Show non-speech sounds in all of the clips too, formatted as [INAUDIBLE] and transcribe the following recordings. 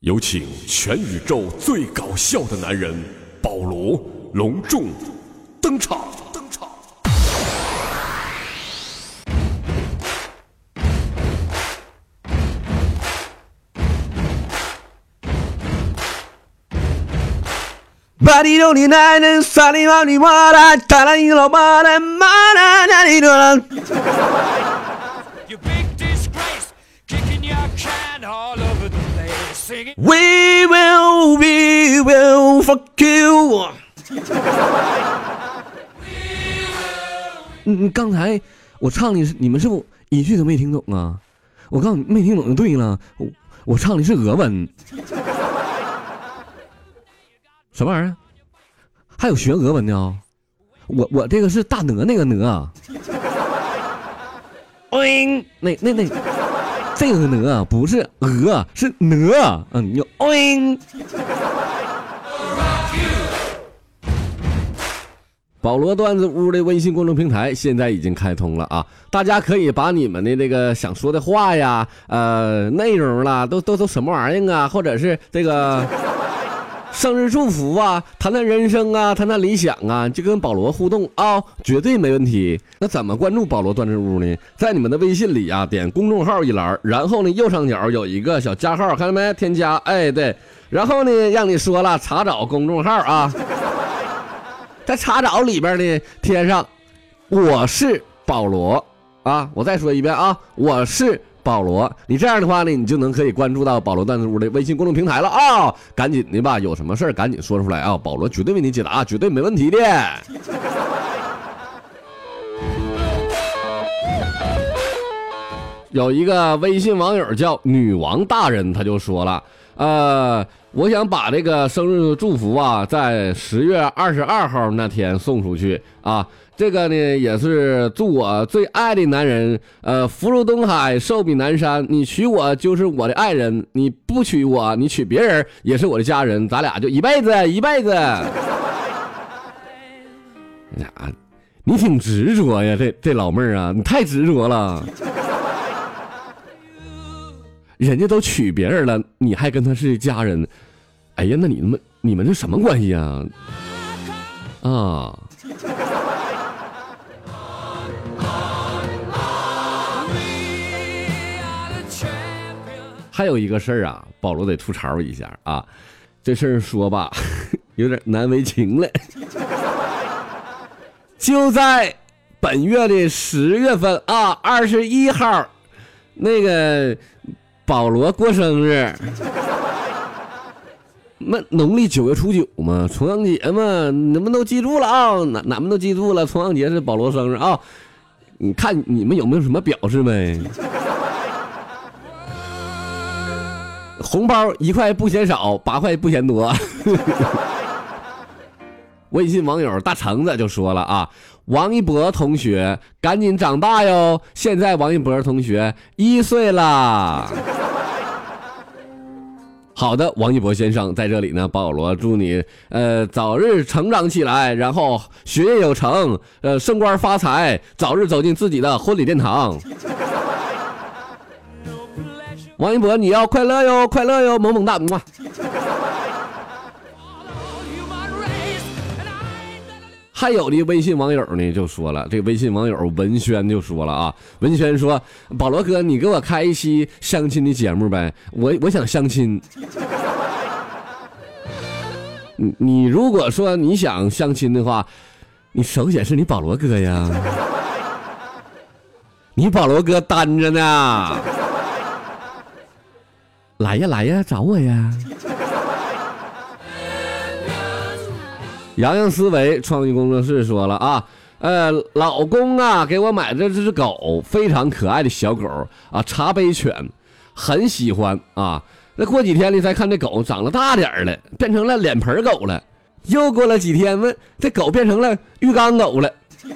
有请全宇宙最搞笑的男人保罗隆重登场！登场！We will, we will fuck you。[LAUGHS] 嗯，刚才我唱的是你们是不一句都没听懂啊？我告诉你，没听懂就对了。我我唱的是俄文，[LAUGHS] 什么玩意儿？还有学俄文的啊、我我这个是大鹅那个鹅啊。嗯，那那那这个鹅不是鹅，是鹅。嗯，你就嗯。保罗段子屋的微信公众平台现在已经开通了啊！大家可以把你们的那个想说的话呀、呃内容啦，都都都什么玩意儿啊，或者是这个生日祝福啊，谈谈人生啊，谈谈理想啊，就跟保罗互动啊、绝对没问题。那怎么关注保罗段子屋呢？在你们的微信里啊，点公众号一栏，然后呢右上角有一个小加号，看到没？添加，哎对，然后呢让你说了查找公众号啊。在查找里边呢贴上我是保罗啊，我再说一遍啊，我是保罗。你这样的话呢，你就能可以关注到保罗段子屋的微信公众平台了啊！赶紧的吧，有什么事儿赶紧说出来啊，保罗绝对为你解答，绝对没问题的。[LAUGHS] 有一个微信网友叫女王大人，他就说了，呃，我想把这个生日祝福啊，在十月二十二号那天送出去啊。这个呢，也是祝我最爱的男人，呃，福如东海，寿比南山。你娶我就是我的爱人，你不娶我，你娶别人也是我的家人，咱俩就一辈子 [LAUGHS] 一辈子。呀，你挺执着呀，这这老妹儿啊，你太执着了。人家都娶别人了，你还跟他是家人，哎呀，那你们你们这什么关系啊？啊，还有一个事儿啊，保罗得吐槽一下啊，这事儿说吧，[LAUGHS] 有点难为情了。[LAUGHS] 就在本月的十月份啊，二十一号，那个保罗过生日。[LAUGHS] 那农历九月初九嘛，重阳节嘛，你们都记住了啊？哪哪们都记住了，重阳节是保罗生日啊！你看你们有没有什么表示没？红包一块不嫌少，八块不嫌多。[LAUGHS] 微信网友大橙子就说了啊，王一博同学赶紧长大哟！现在王一博同学一岁啦。好的，王一博先生在这里呢，保罗祝你呃早日成长起来，然后学业有成，呃升官发财，早日走进自己的婚礼殿堂。王一博，你要快乐哟，快乐哟，萌萌哒，[LAUGHS] 么。还有的微信网友呢就说了，这个微信网友文轩就说了啊，文轩说，保罗哥，你给我开一期相亲的节目呗，我我想相亲。[LAUGHS] 你你如果说你想相亲的话，你首选是你保罗哥呀，你保罗哥单着呢，来呀来呀，找我呀。洋洋思维创意工作室说了啊，呃，老公啊，给我买的这只狗，非常可爱的小狗啊，茶杯犬，很喜欢啊。那过几天呢，再看这狗长得大点儿了，变成了脸盆狗了。又过了几天问，这狗变成了浴缸狗了。[LAUGHS]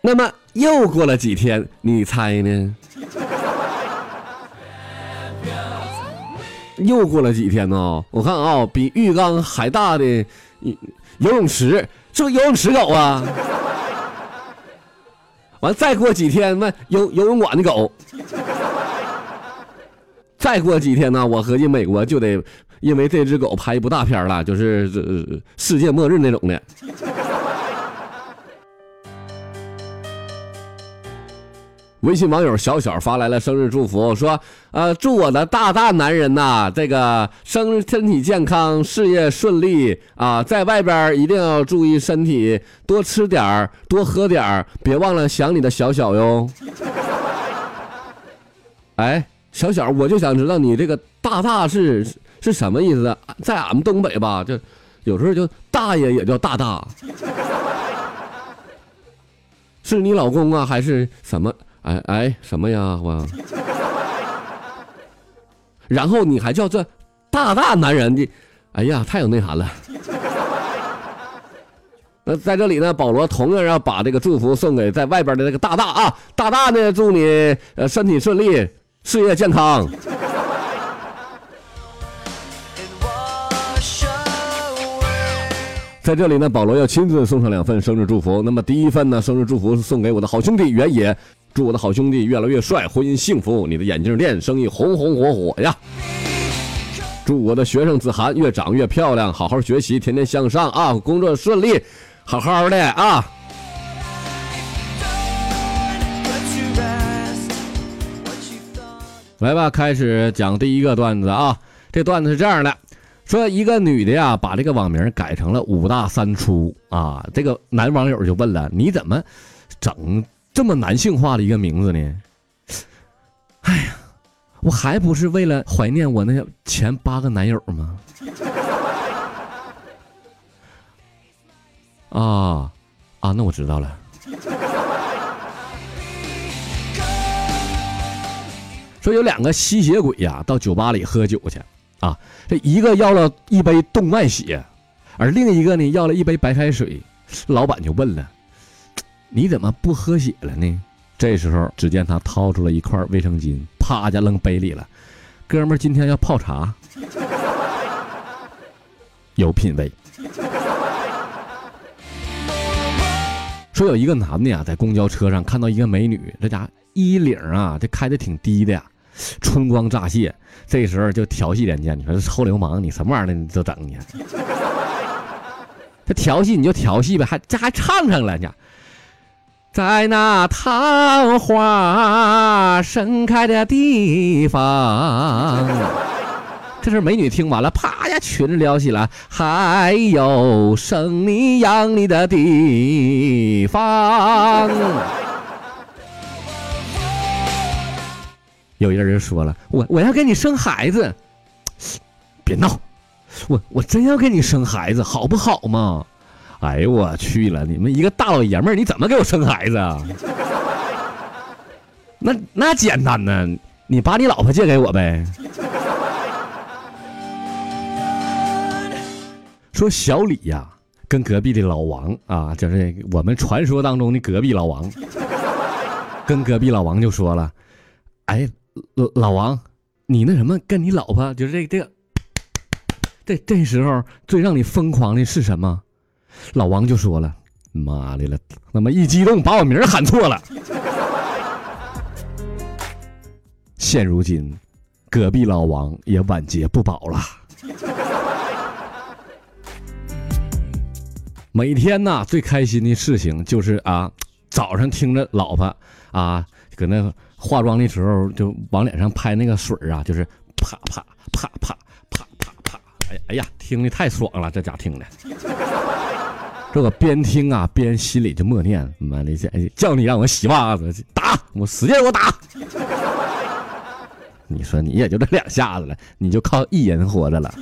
那么又过了几天，你猜呢？又过了几天呢？我看啊、比浴缸还大的游泳池，是不是游泳池狗啊？[LAUGHS] 完再过几天，那游游泳馆的狗，再过几天呢，我合计美国就得因为这只狗拍一部大片了，就是这、世界末日那种的。微信网友小小发来了生日祝福，说：“呃，祝我的大大男人呐，这个生日身体健康，事业顺利啊，在外边一定要注意身体，多吃点儿，多喝点儿，别忘了想你的小小哟。”哎，小小，我就想知道你这个大大是是什么意思？在俺们东北吧，就有时候就大爷也叫大大，是你老公啊，还是什么？哎哎，什么呀？我，然后你还叫这大大男人的，哎呀，太有内涵了。那在这里呢，保罗同样要把这个祝福送给在外边的那个大大啊，大大呢，祝你呃身体顺利，事业健康。在这里呢，保罗要亲自送上两份生日祝福。那么第一份呢，生日祝福是送给我的好兄弟原野，祝我的好兄弟越来越帅，婚姻幸福，你的眼镜店生意红红火火呀！祝我的学生子涵越长越漂亮，好好学习，天天向上啊，工作顺利，好好的啊！来吧，开始讲第一个段子啊。这段子是这样的，说一个女的呀，把这个网名改成了五大三粗啊。这个男网友就问了，你怎么整这么男性化的一个名字呢？哎呀，我还不是为了怀念我那前八个男友吗？啊啊，那我知道了。说有两个吸血鬼呀，到酒吧里喝酒去啊。这一个要了一杯动脉血，而另一个呢要了一杯白开水。老板就问了：“你怎么不喝血了呢？”这时候，只见他掏出了一块卫生巾，啪家扔杯里了。哥们儿，今天要泡茶，[LAUGHS] 有品位。说有一个男的呀，在公交车上看到一个美女，这家伙衣领啊，这开的挺低的呀，春光乍泄。这时候就调戏人家，你说这臭流氓，你什么玩意儿你都整你？这调戏你就调戏呗，还这还唱上了呢。在那桃花盛开的地方，这是美女听完了，啪呀，裙子撩起来，还有生你养你的地方。有一个人说了，我我要给你生孩子，别闹，我我真要给你生孩子，好不好嘛？哎呦我去了，你们一个大老爷们儿，你怎么给我生孩子啊？[LAUGHS] 那那简单呢，你把你老婆借给我呗。说小李呀、跟隔壁的老王啊，就是我们传说当中的隔壁老王，跟隔壁老王就说了：“哎，老老王，你那什么，跟你老婆就是这个这个，这这时候最让你疯狂的是什么？”老王就说了：“妈的了，他妈一激动把我名儿喊错了。”现如今，隔壁老王也晚节不保了。每天呐，最开心的事情就是啊，早上听着老婆啊，搁那化妆的时候就往脸上拍那个水啊，就是啪啪啪啪啪啪啪，哎呀哎呀，听的太爽了，这家听的。这个边听啊边心里就默念：妈的，叫你让我洗袜子，打我使劲给我打。你说你也就这两下子了，你就靠一人活着了。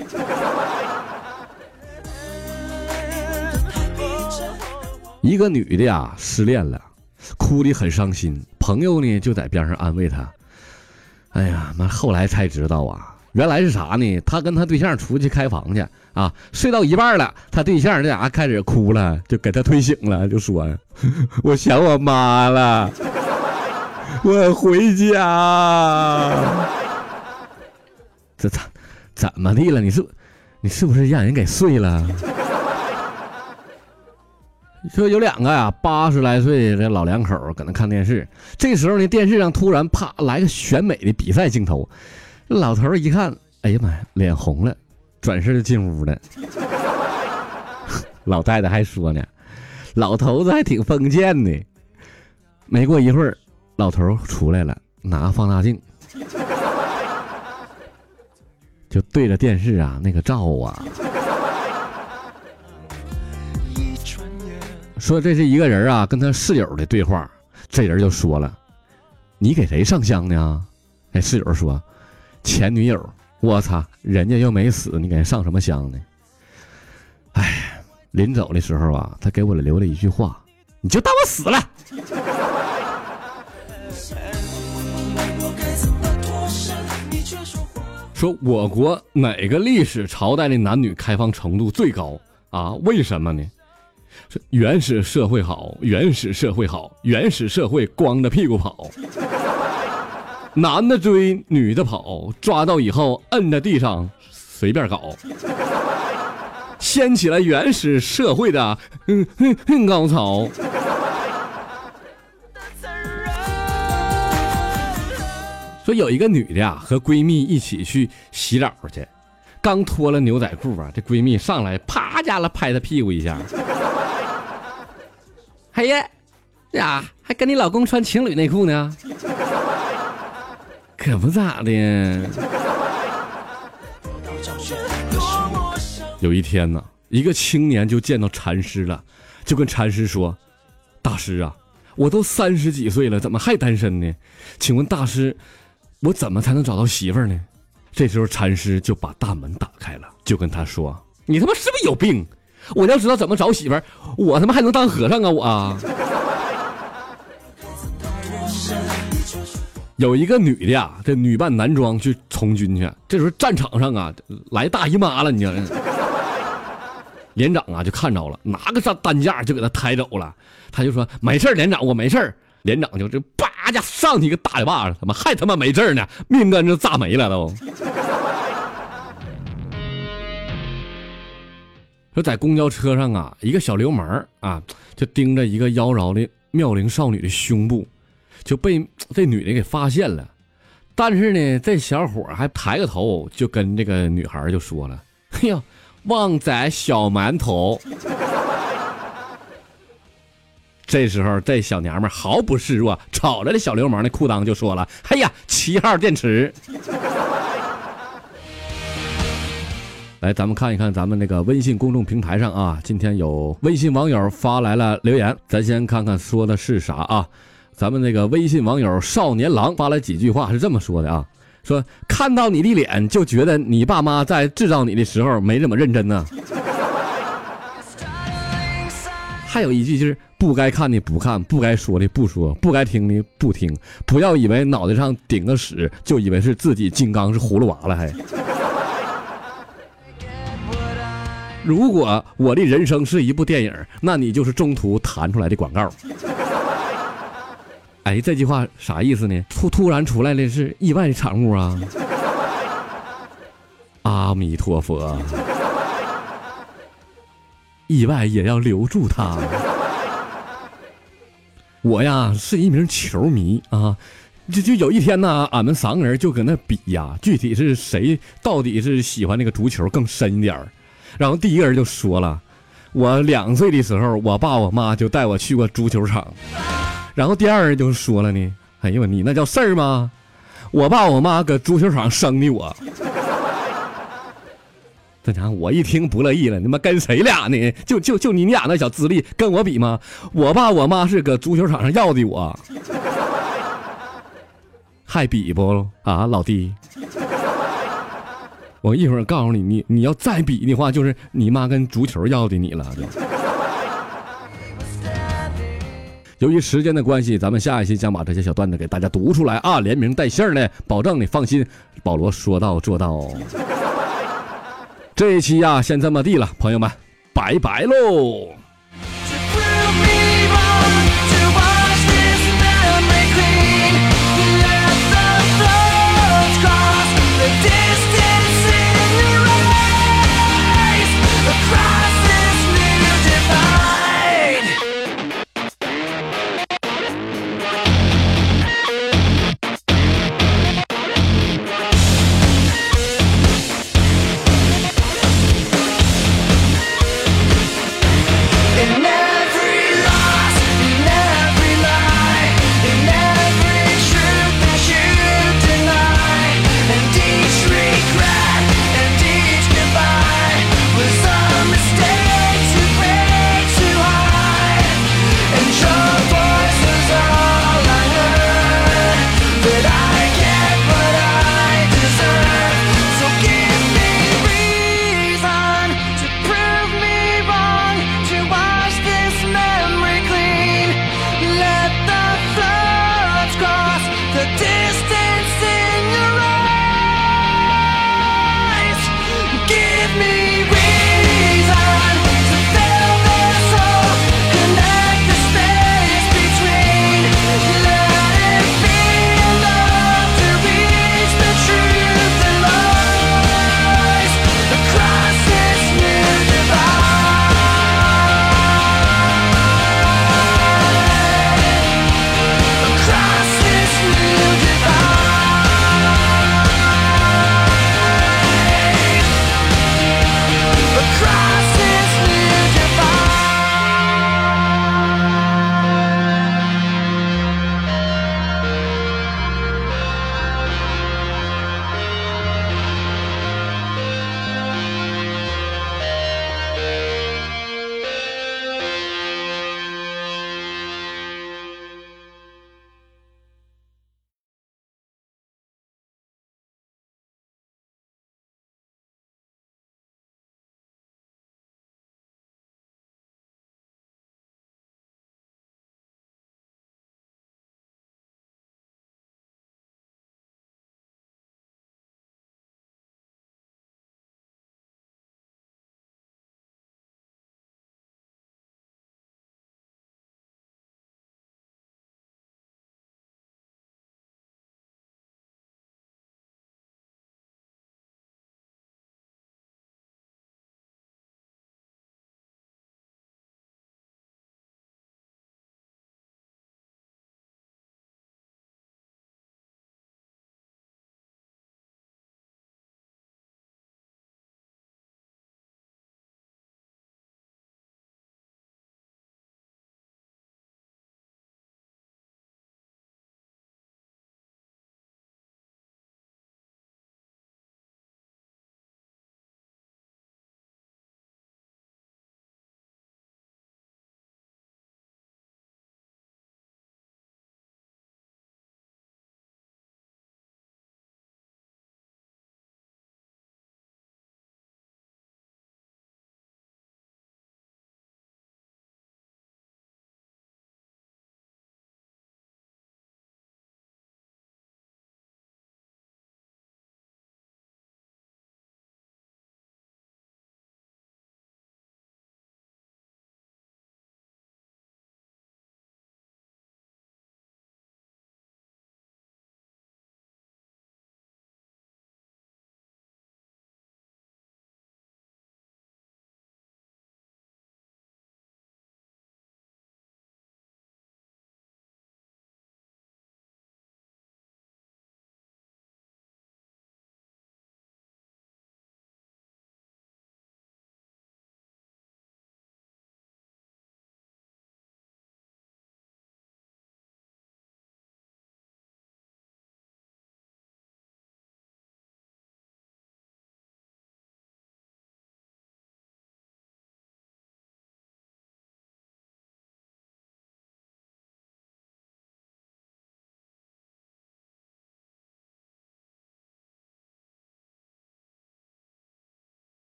一个女的呀失恋了，哭得很伤心，朋友呢就在边上安慰她。哎呀妈，后来才知道啊，原来是啥呢？他跟他对象出去开房去啊，睡到一半了，他对象这家开始哭了，就给他推醒了，就说：“ [LAUGHS] 我想我妈了，[LAUGHS] 我回家。”这怎怎么的了？你是你是不是让人给睡了？说有两个呀，八十来岁的老两口搁那看电视，这时候呢，电视上突然啪来个选美的比赛镜头，老头一看，哎呀妈呀，脸红了，转身就进屋了。[LAUGHS] 老太太还说呢，老头子还挺封建的。没过一会儿，老头出来了，拿放大镜，[LAUGHS] 就对着电视啊那个照啊，说这是一个人啊跟他室友的对话。这人就说了：“你给谁上香呢？”哎，室友说：“前女友。”我操，人家又没死，你给人上什么香呢？哎，临走的时候啊，他给我留了一句话：“你就当我死了。”说我国哪个历史朝代的男女开放程度最高啊？为什么呢？原始社会好，原始社会好，原始社会光着屁股跑，男的追，女的跑，抓到以后摁在地上随便搞，掀起了原始社会的嗯哼哼高潮。说有一个女的呀，和闺蜜一起去洗澡去，刚脱了牛仔裤啊，这闺蜜上来啪家了拍她屁股一下。[LAUGHS] 哎呀，呀，还跟你老公穿情侣内裤呢？可不咋的。[LAUGHS] 有一天呢，一个青年就见到禅师了，就跟禅师说：“大师啊，我都三十几岁了，怎么还单身呢？请问大师，我怎么才能找到媳妇儿呢？”这时候禅师就把大门打开了，就跟他说：“你他妈是不是有病？我要知道怎么找媳妇儿，我他妈还能当和尚啊我啊！”有一个女的呀，这女扮男装去从军去，这时候战场上啊来大姨妈了，你知道。连长啊就看着了，拿个上担架就给他抬走了。他就说：“没事连长，我没事连长就这叭家上去一个大嘴巴子，他妈还他妈没事呢，命根子炸没了都。说在公交车上啊，一个小流氓啊，就盯着一个妖娆的妙龄少女的胸部，就被这女的给发现了。但是呢，这小伙还抬个头，就跟这个女孩就说了：“哎呀。”旺仔小馒头，[LAUGHS] 这时候这小娘们毫不示弱，瞅着这小流氓的裤裆就说了：“哎呀，七号电池。[LAUGHS] ”来，咱们看一看咱们那个微信公众平台上啊，今天有微信网友发来了留言，咱先看看说的是啥啊？咱们那个微信网友少年郎发了几句话，是这么说的啊。说看到你的脸就觉得你爸妈在制造你的时候没怎么认真呢。还有一句就是不该看的不看，不该说的不说，不该听的不听。不要以为脑袋上顶个屎就以为是自己金刚是葫芦娃了还。如果我的人生是一部电影，那你就是中途弹出来的广告。哎，这句话啥意思呢？突突然出来的是意外的产物啊！[LAUGHS] 阿弥陀佛，意外也要留住他。我呀是一名球迷啊，就就有一天呢，俺们三个人就搁那比呀，具体是谁到底是喜欢那个足球更深一点然后第一个人就说了，我两岁的时候，我爸我妈就带我去过足球场。然后第二人就说了呢，哎呦你那叫事儿吗？我爸我妈搁足球场生的我，这家伙我一听不乐意了，你妈跟谁俩呢？就就就你俩那小资历跟我比吗？我爸我妈是搁足球场上要的我，还比不啊老弟？我一会儿告诉你，你你要再比的话，就是你妈跟足球要的你了。由于时间的关系，咱们下一期将把这些小段子给大家读出来啊，连名带姓的，保证你放心。保罗说到做到。[LAUGHS] 这一期呀，先这么地了，朋友们，拜拜喽。